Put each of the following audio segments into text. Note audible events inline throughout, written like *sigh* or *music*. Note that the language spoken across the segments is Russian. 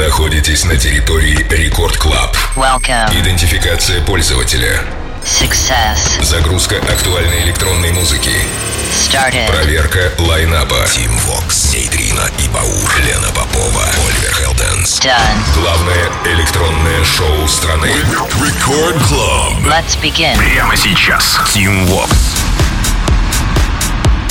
находитесь на территории Record Club. Идентификация пользователя. Success. Загрузка актуальной электронной музыки. Started. Проверка лайнапа. Tim Vox, Нейтрино и Баур. Лена Попова, Oliver Heldens. Done. Главное электронное шоу страны. Record Club. Let's begin. Прямо сейчас. Tim Vox.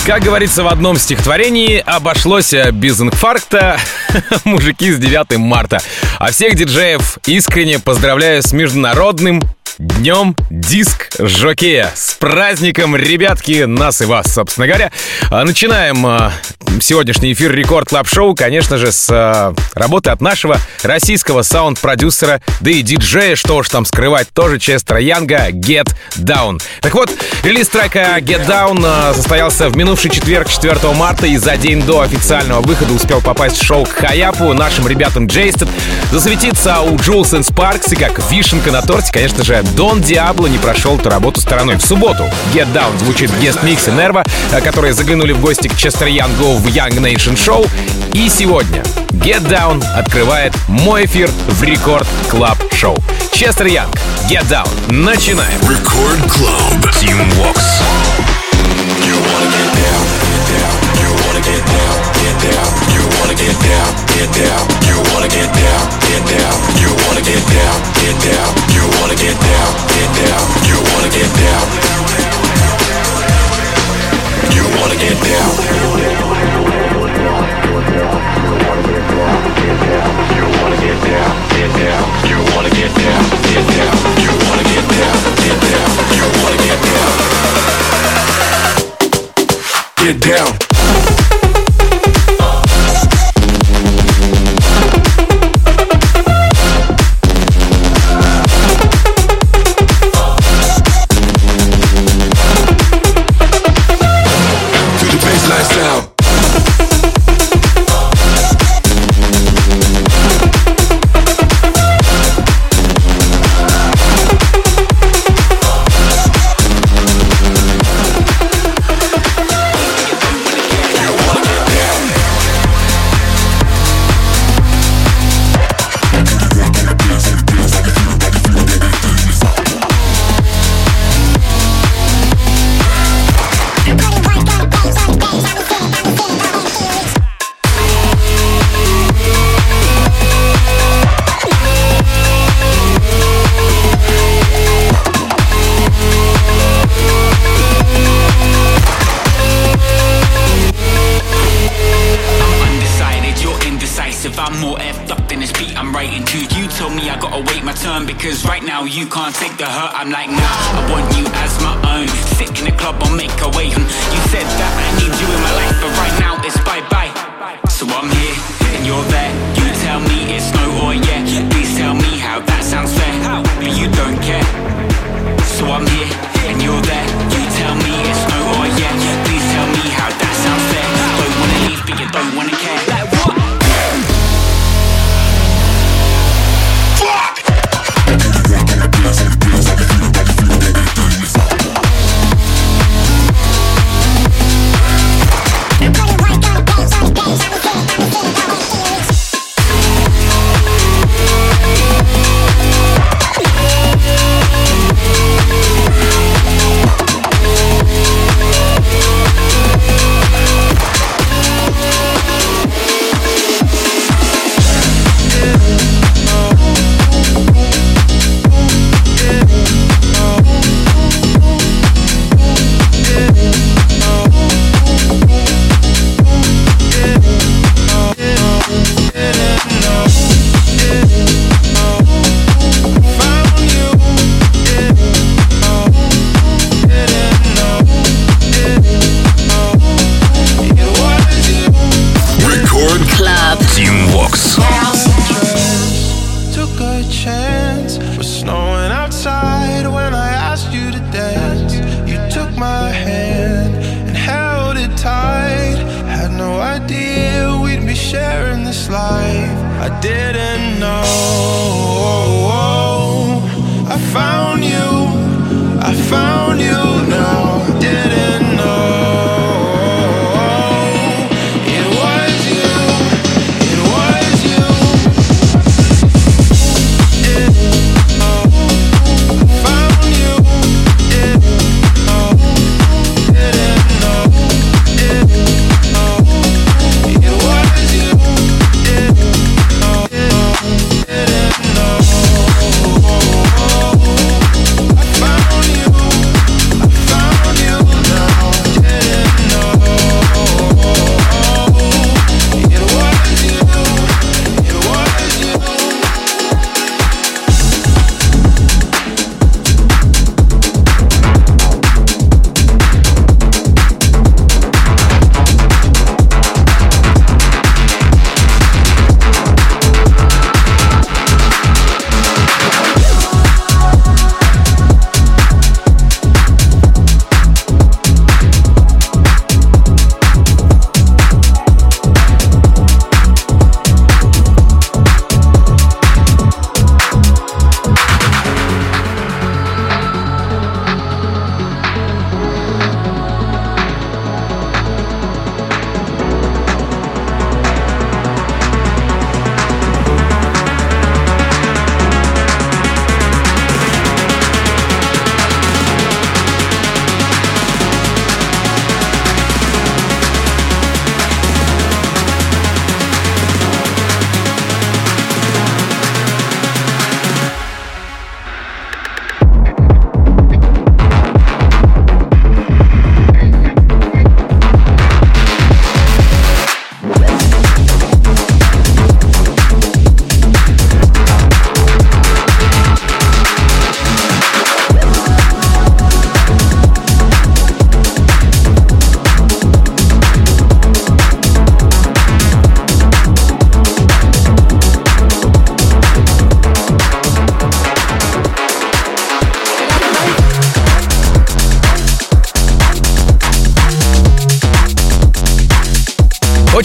Как говорится в одном стихотворении, обошлось без инфаркта *laughs* мужики с 9 марта. А всех диджеев искренне поздравляю с Международным Днем диск-жокея. С праздником, ребятки, нас и вас, собственно говоря. А, начинаем а, сегодняшний эфир Record Club Show, конечно же, с а, работы от нашего российского саунд-продюсера, да и диджея, что уж там скрывать, тоже Chester Young а, Get Down. Так вот, релиз трека Get Down состоялся в минувший четверг, 4 марта, и за день до официального выхода успел попасть в шоу к Хаяпу, нашим ребятам Джейстед, засветиться у Джулс Спаркс и как вишенка на торте, конечно же, Don Diablo не прошел эту работу стороной. В субботу Get Down звучит Guest Mix е NERVO, которые заглянули в гости к Chester Young у в Young Nation Show. И сегодня Get Down открывает мой эфир в Record Club Show. Chester Young, Get Down. Начинаем. Record Club. Tim Vox. You wanna get down, get down, get down, get down, you wanna get down, get down, you wanna get down, get down, you wanna get down, get down, you wanna get down, get down, you wanna get down. Get down. You wanna get down, get down, you wanna get down, get down, you wanna get down, get down, you wanna get down. Get down.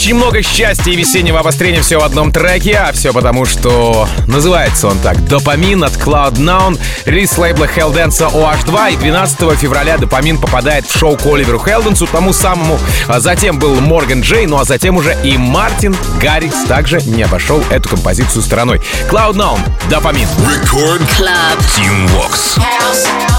Очень много счастья и весеннего обострения все в одном треке, а все потому, что называется он так «Допамин» от Cloud9, релиз лейбла Hellдэнса OH2, и 12 февраля «Допамин» попадает в шоу к Оливеру Хелденсу, тому самому. А затем был Морган Джей, ну а затем уже и Мартин Гаррикс также не обошел эту композицию стороной. Cloud9, «Допамин». Record Club. Tune Walks. I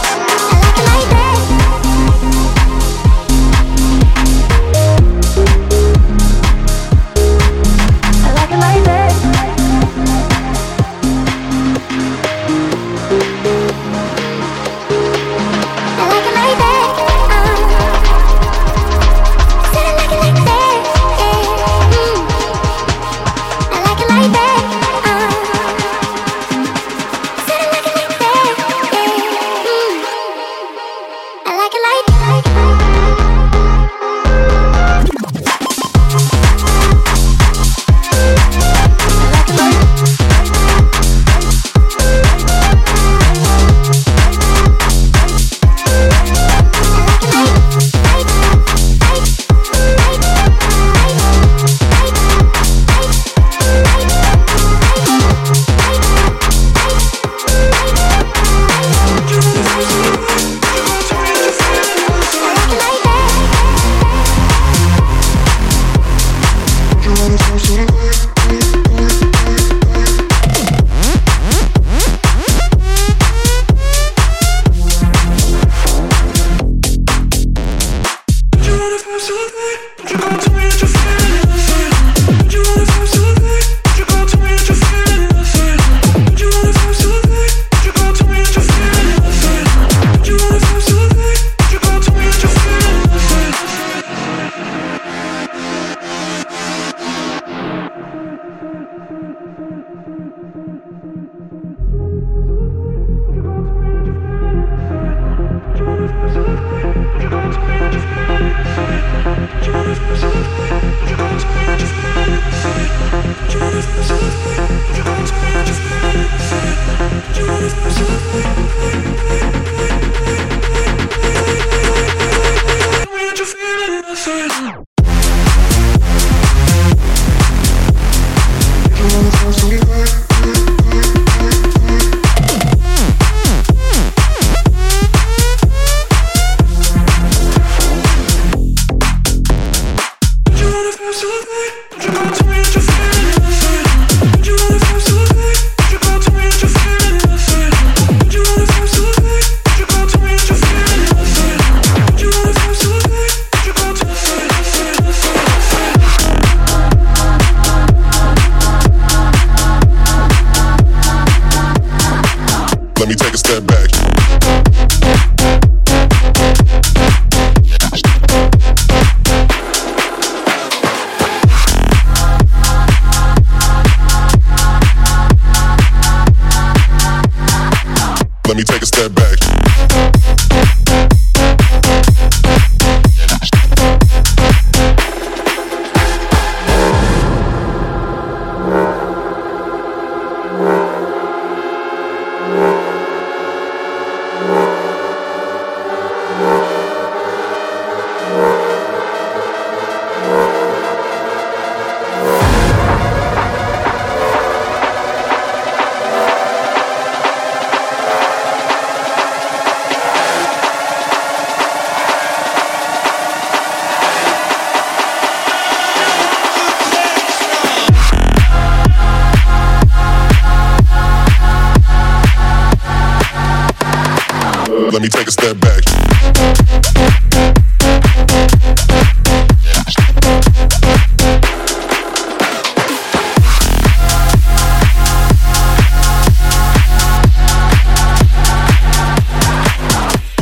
you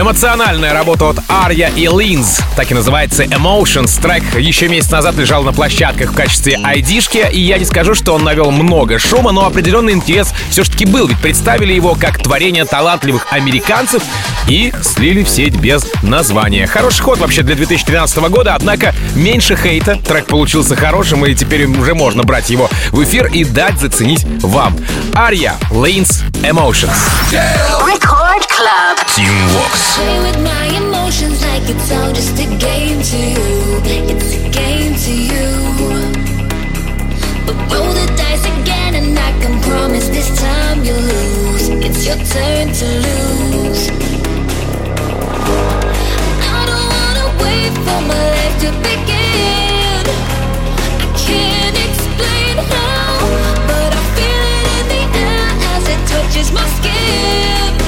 Эмоциональная работа от Ария и Линз, так и называется Emotions. Трек еще месяц назад лежал на площадках в качестве айдишки, и я не скажу, что он навел много шума, но определенный интерес все-таки был, ведь представили его как творение талантливых американцев и слили в сеть без названия. Хороший ход вообще для 2013 года, однако меньше хейта. Трек получился хорошим, и теперь уже можно брать его в эфир и дать заценить вам. Ария, Линз, Emotions. Record Club. Teamworks. Play with my emotions like it's all just a game to you. It's a game to you. But roll the dice again, and I can promise this time you'll lose. It's your turn to lose. I don't wanna wait for my life to begin. I can't explain how, but I feel it in the air as it touches my skin.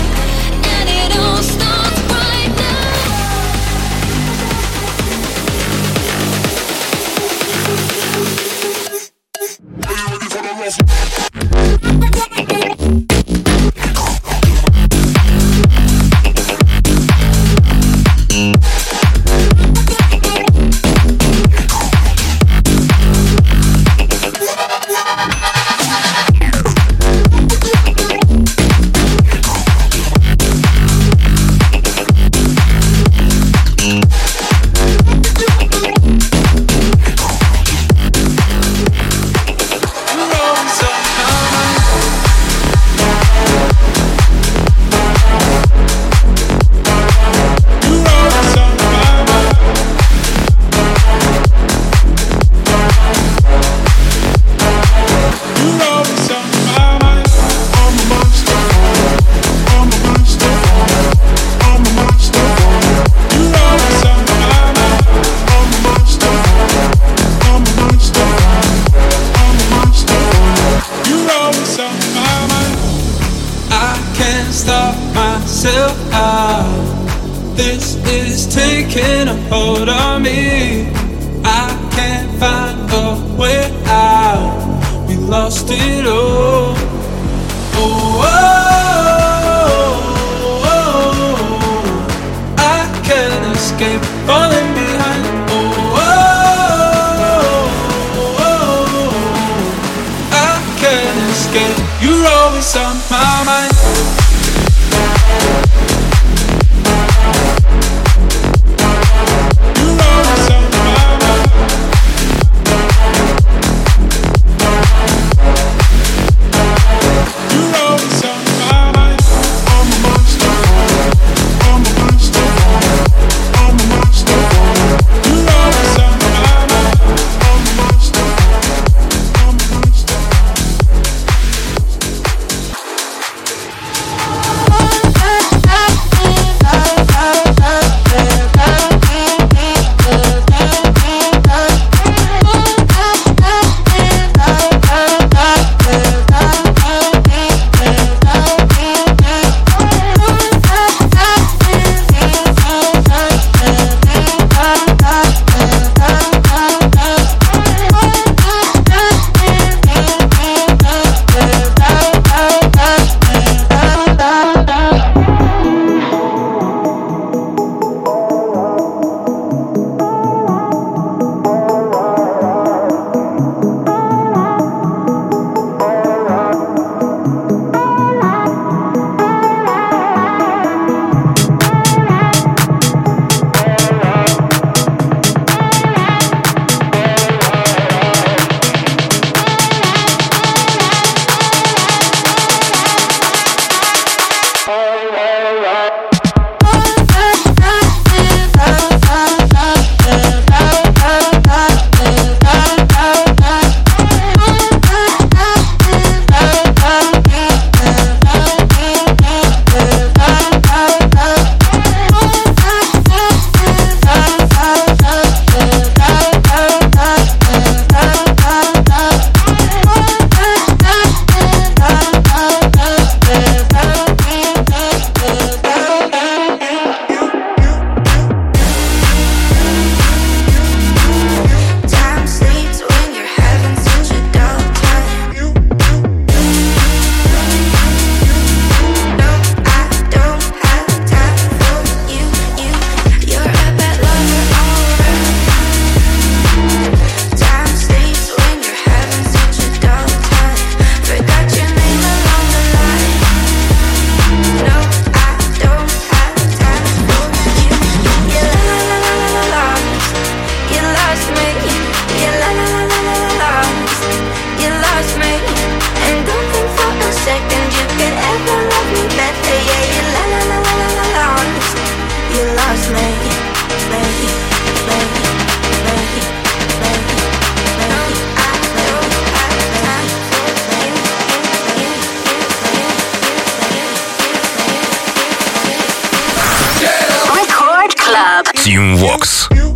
Team Vox.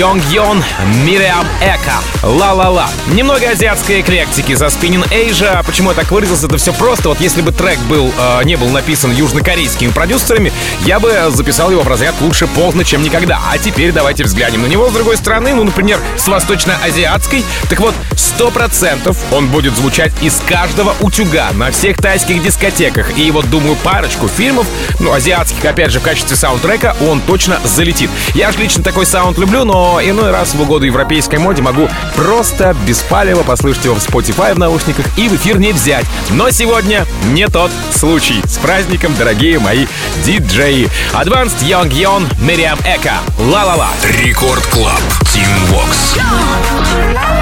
Young Yon, Miriam Эка, Ла-ла-ла. Немного азиатской эклектики за Spinning Asia. Почему я так выразился? Это все просто. Вот если бы трек был, э, не был написан южнокорейскими продюсерами, я бы записал его в разряд лучше поздно, чем никогда. А теперь давайте взглянем на него с другой стороны. Ну, например, с восточно-азиатской. Так вот, сто процентов он будет звучать из каждого утюга на всех тайских дискотеках. И вот, думаю, парочку фильмов, ну, азиатских, опять же, в качестве саундтрека, он точно залетит. Я же лично такой саунд люблю, но иной раз в угоду европейской моде могу просто беспалево послушать его в Spotify в наушниках и в эфир не взять. Но сегодня не тот случай. С праздником, дорогие мои диджеи. Advanced Young Yon, Мириам Эка. Ла-ла-ла. Рекорд Клаб. Team Vox. I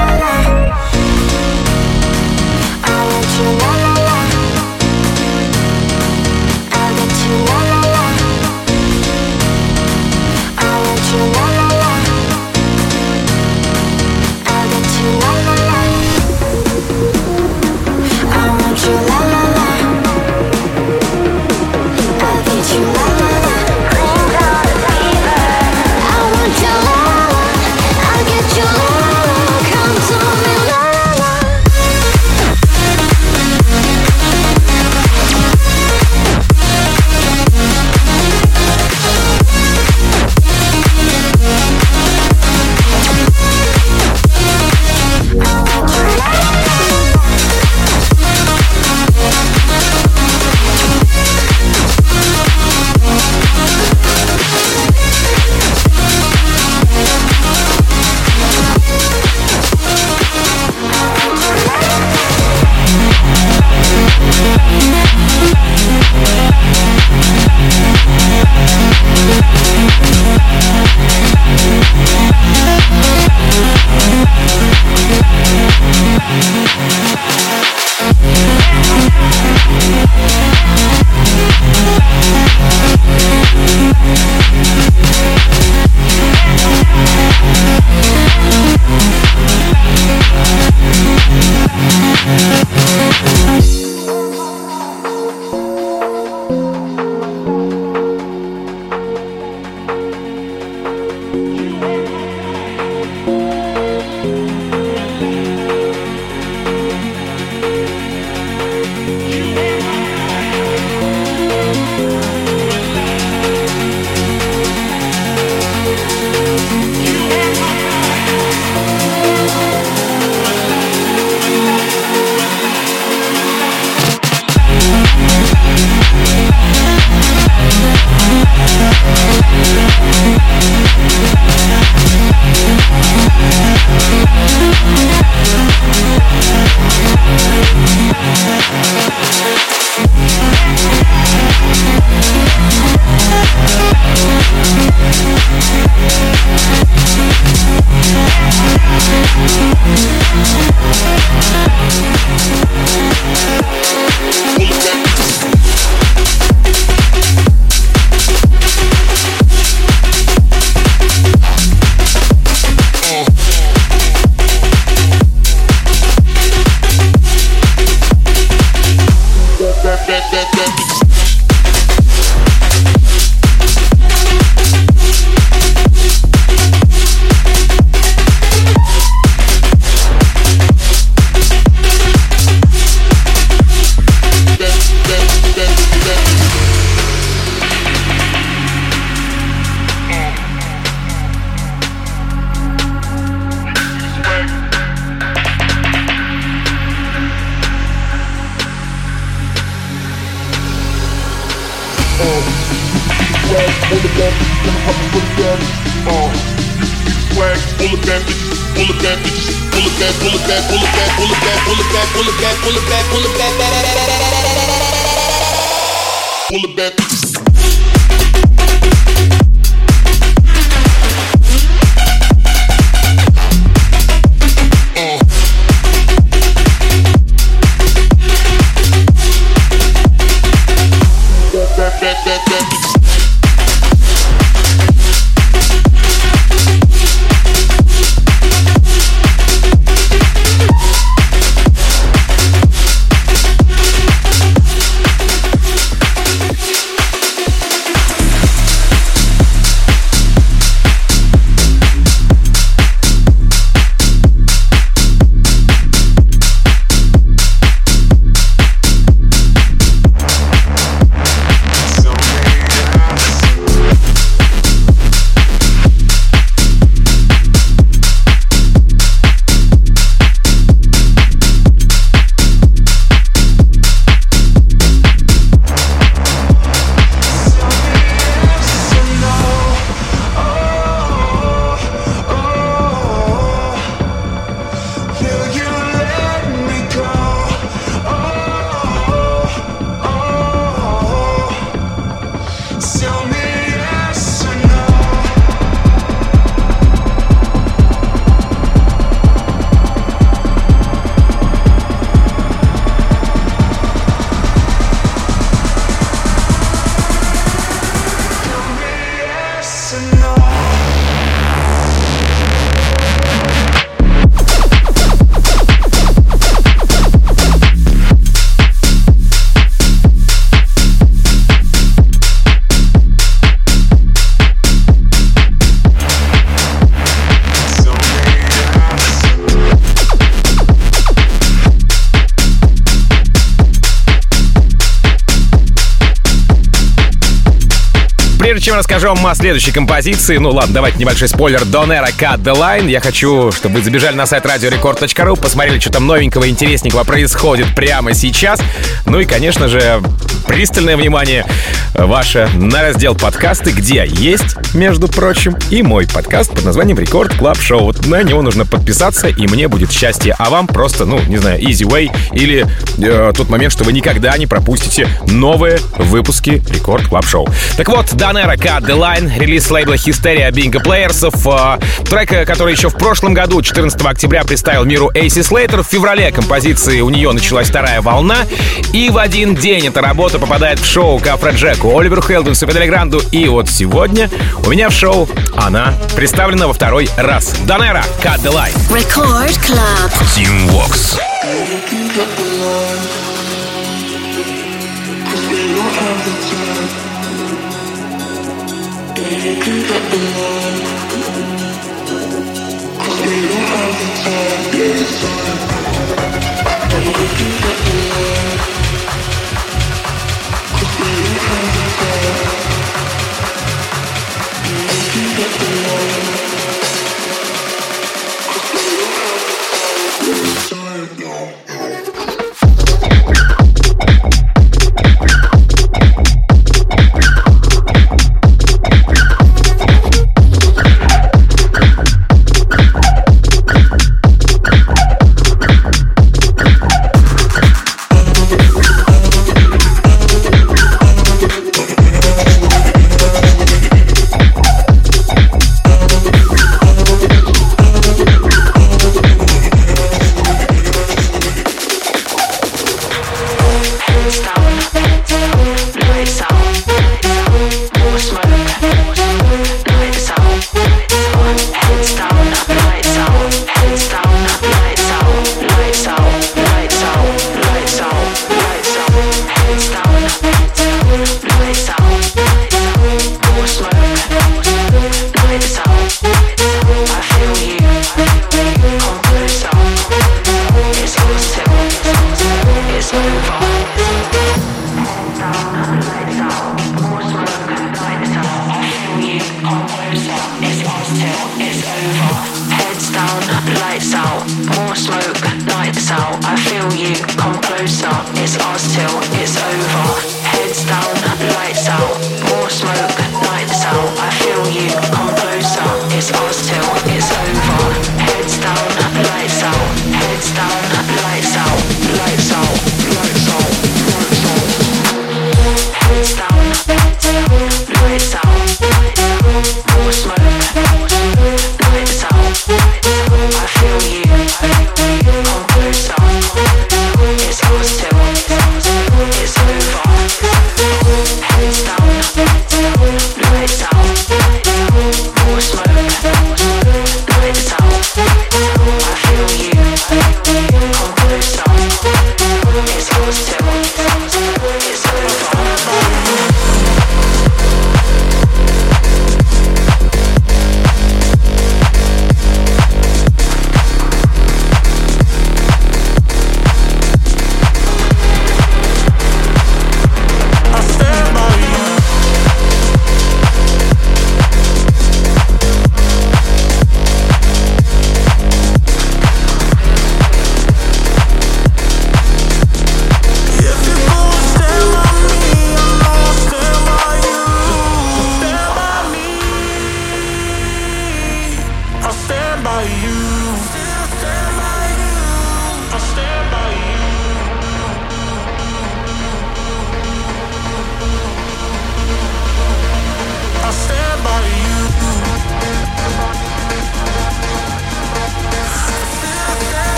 расскажу вам о следующей композиции, ну ладно, давайте небольшой спойлер. Донера Cut the Line. Я хочу, чтобы вы забежали на сайт radiorecord.ru, посмотрели, что там новенького, интересненького происходит прямо сейчас. Ну и, конечно же, пристальное внимание ваше на раздел подкасты, где есть, между прочим, и мой подкаст под названием Record Club Show. Вот на него нужно подписаться, и мне будет счастье. А вам просто, ну, не знаю, easy way или э, тот момент, что вы никогда не пропустите новые выпуски Record Club Show. Так вот, Данера Cut The Line, релиз лейбла Hysteria Bingo Players, э, трек, э, который еще в прошлом году, 14 октября, представил миру Эйси Слейтер. В феврале композиции у нее началась вторая волна, и в один день эта работа попадает в шоу к Афроджеку, Оливеру Хелденсу, Педали Гранду, и вот сегодня у меня в шоу она представлена во второй раз. Данера Cut The Line. Record Club. Team Walks.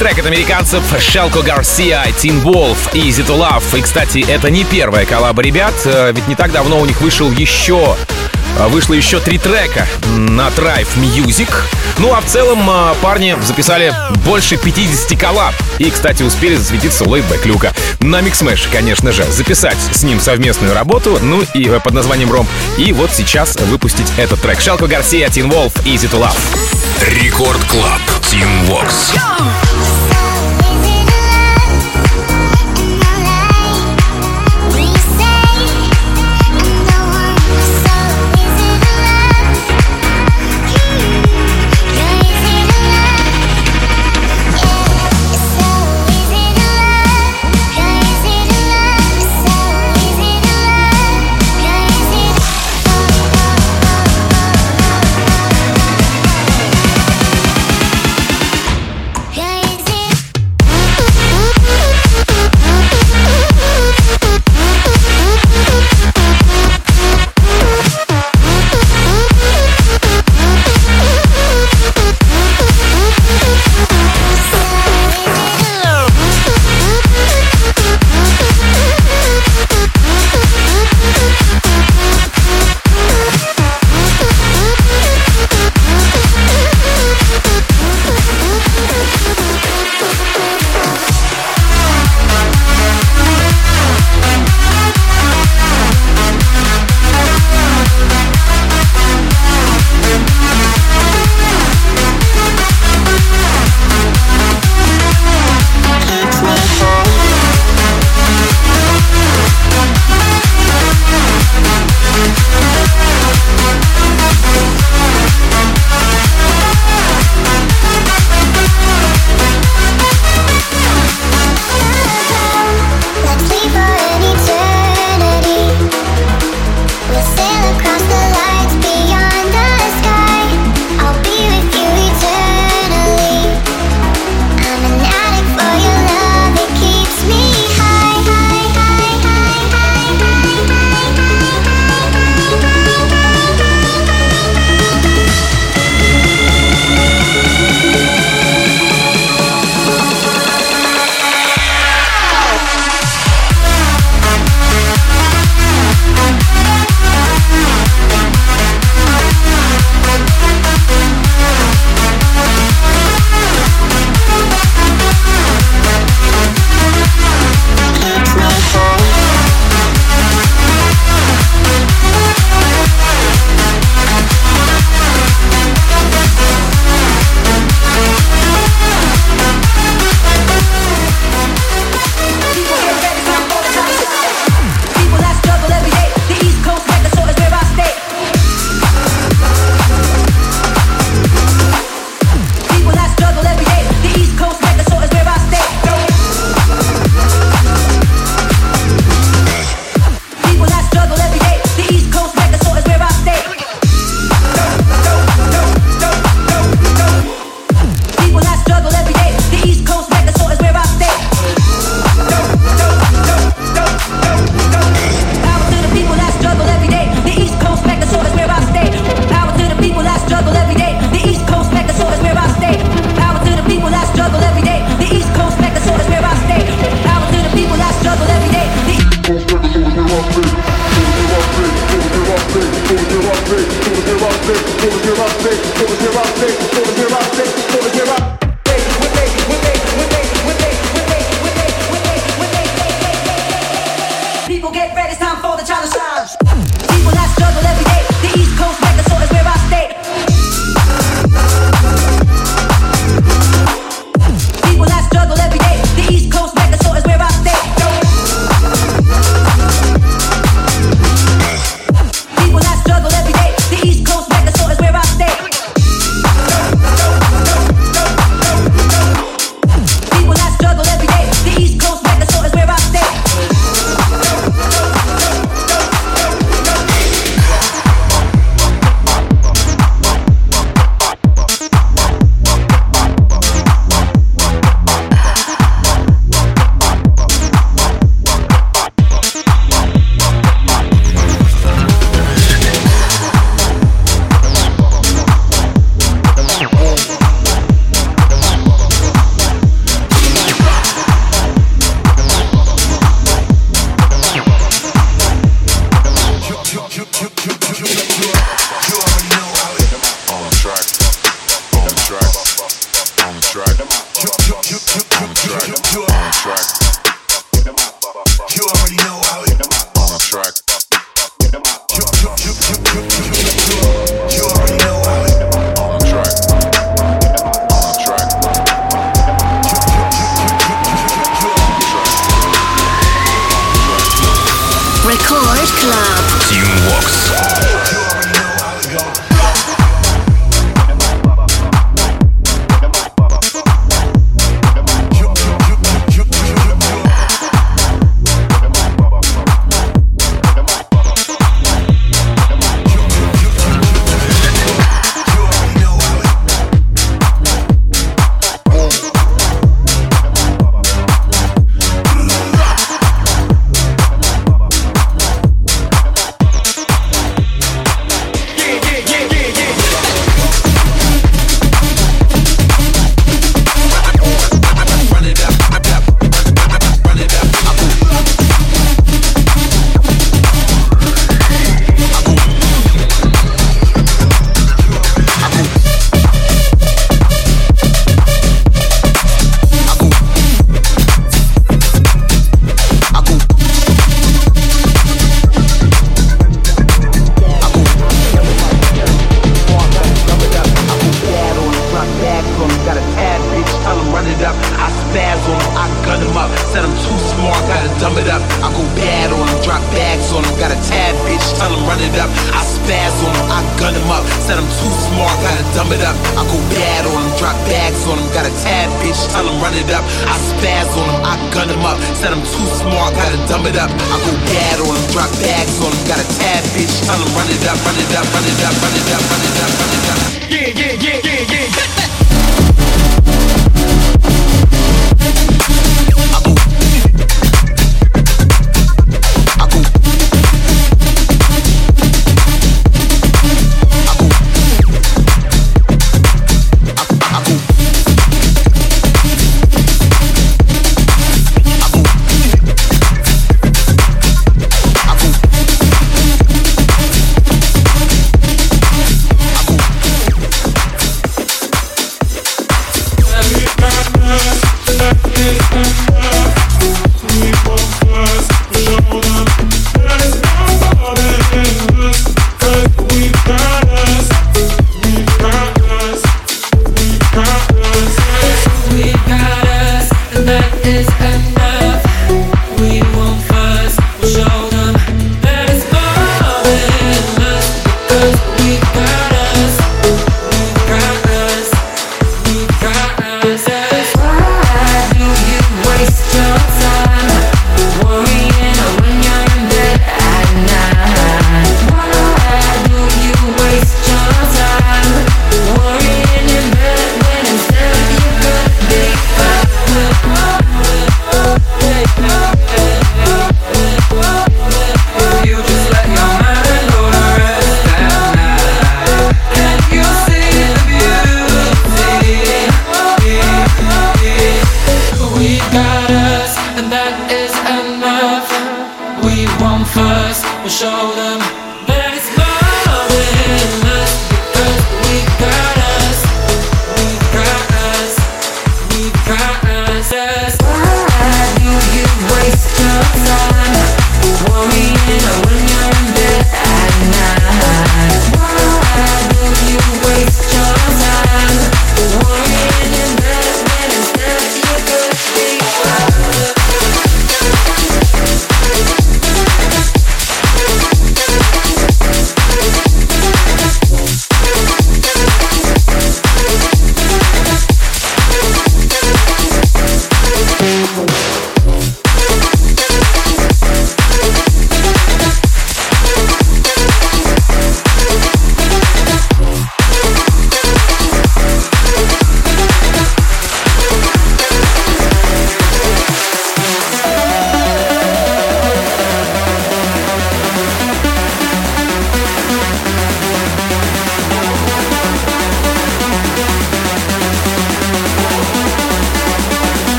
Трек от американцев Shelco Garcia, Teenwolf и Easy to Love. И, кстати, это не первая коллаба ребят, э, ведь не так давно у них вышел еще э, Вышло еще три трека на Drive Music. Ну а в целом э, парни записали больше 50 коллаб. И, кстати, успели засветиться у Laidback Люка. На Mixmash, конечно же, записать с ним совместную работу, ну и под названием Ром. И вот сейчас выпустить этот трек. Shelco Garcia, Teenwolf, Easy to Love. Рекорд Клаб. Team Vox.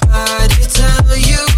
body tell you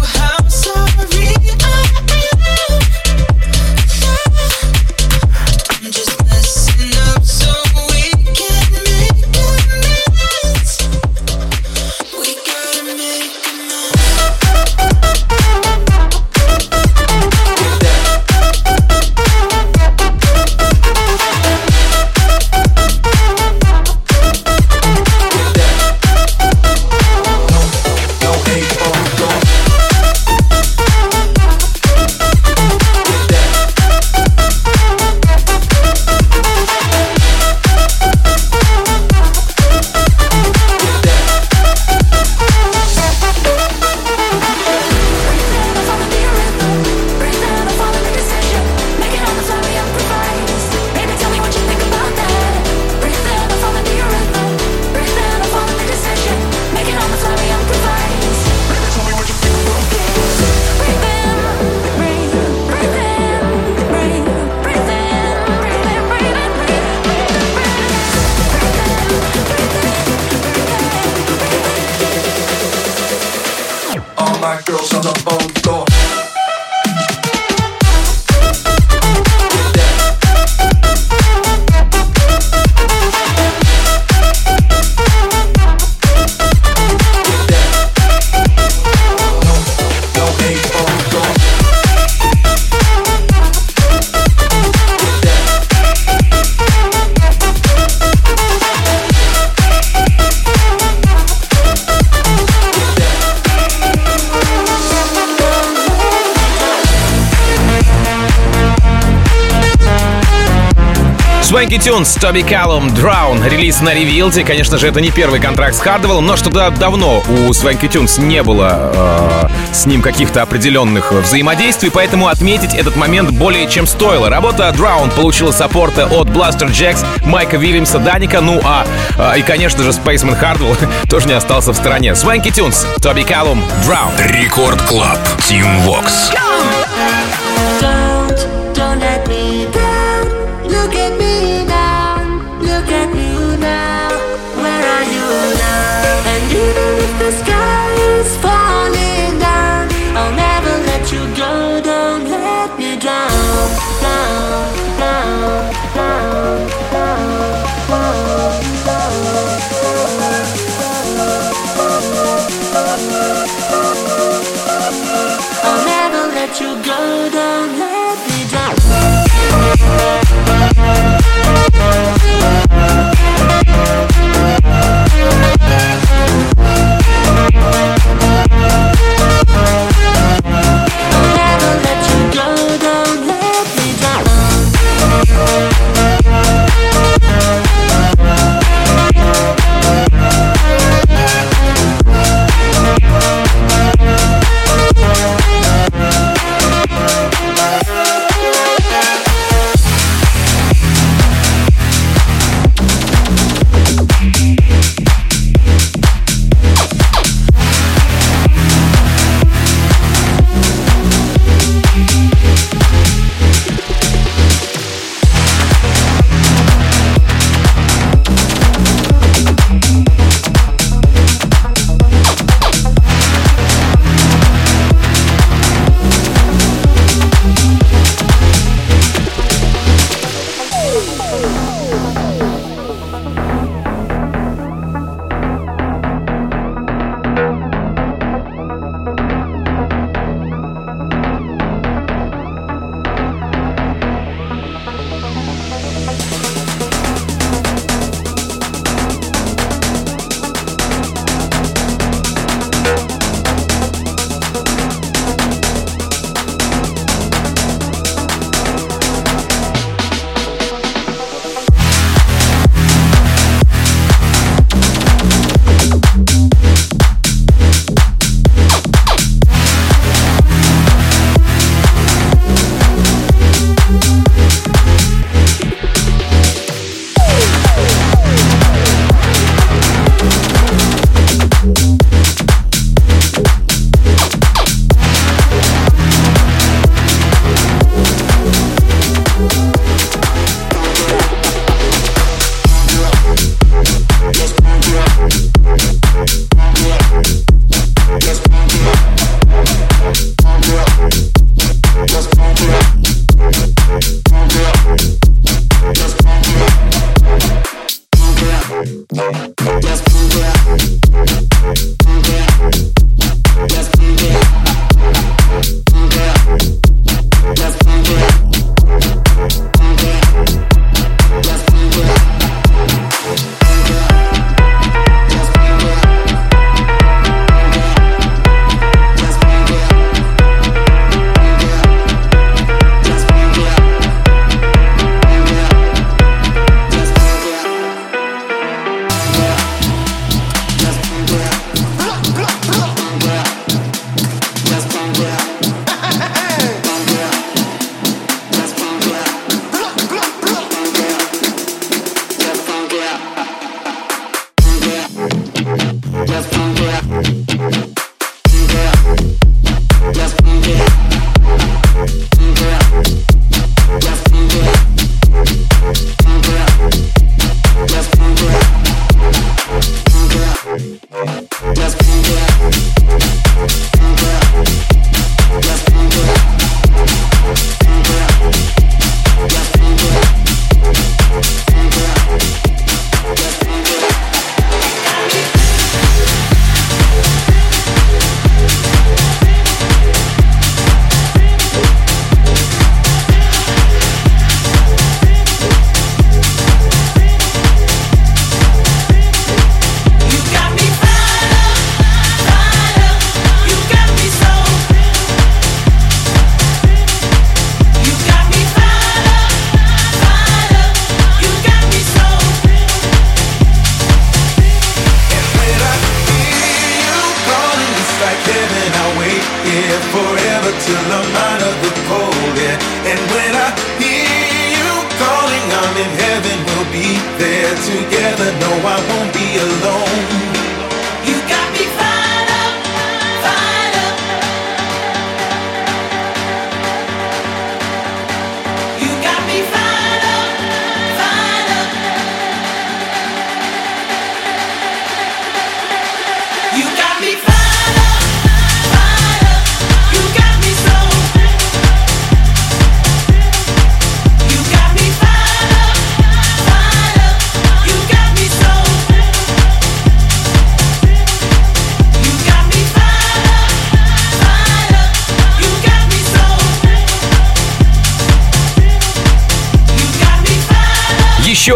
Swanky Tunes, Toby Callum, Drown, релиз на Revealed е. Конечно же, это не первый контракт с Хардвеллом, но что-то давно у Swanky Tunes не было э, с ним каких-то определенных взаимодействий, поэтому отметить этот момент более чем стоило. Работа Drown получила саппорта от Blasterjaxx, Майка Вильямса, Dannic а, ну а, э, и, конечно же, Spaceman Hardwell *laughs* тоже не остался в стороне. Swanky Tunes, Toby Callum, Drown. Record Club. Тим Вокс. Don't,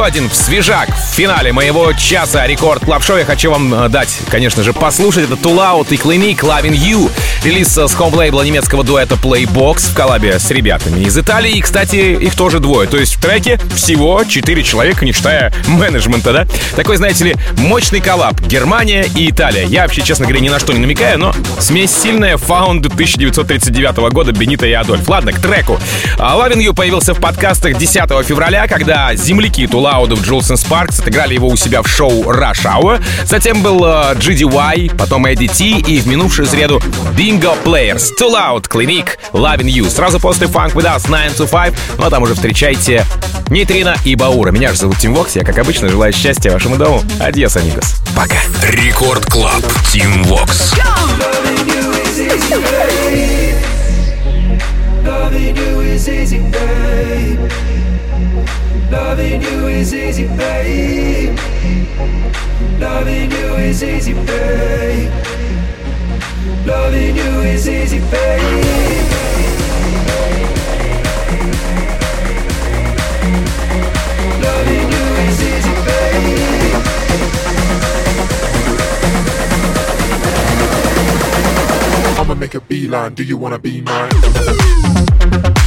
один свежак в финале моего часа Record Club Show Я хочу вам э, дать, конечно же, послушать. Это Loud и Clinique Loving You. Релиз э, с хоум-лейбла немецкого дуэта Playbox в коллабе с ребятами из Италии. И, кстати, их тоже двое. То есть в треке всего четыре человека, не считая менеджмента, да? Такой, знаете ли, мощный коллаб. Германия и Италия. Я вообще, честно говоря, ни на что не намекаю, но смесь сильная. Саунд 1939 года Бенито и Адольф. Ладно, к треку. А Loving You появился в подкастах 10 февраля, когда земляки Too Loud ов Jewelz & Sparks отыграли его у себя в шоу Rush Hour. Затем был э, GDY, потом Эдди Ти и в минувшую среду Bingo Players. Too Loud, Clinique, Loving You. Сразу после Funk With Us 9 to 5. Ну а там уже встречайте Нейтрина и Баура. Меня же зовут Тим Вокс. Я, как обычно, желаю счастья вашему дому. Adiós, amigos. Пока. Record Club. Тим Вокс. Loving you is easy, babe. Loving you is easy, babe. Loving you is easy, babe. Loving you is easy, babe. Loving you is easy. I'ma make a beeline. Do you wanna be mine?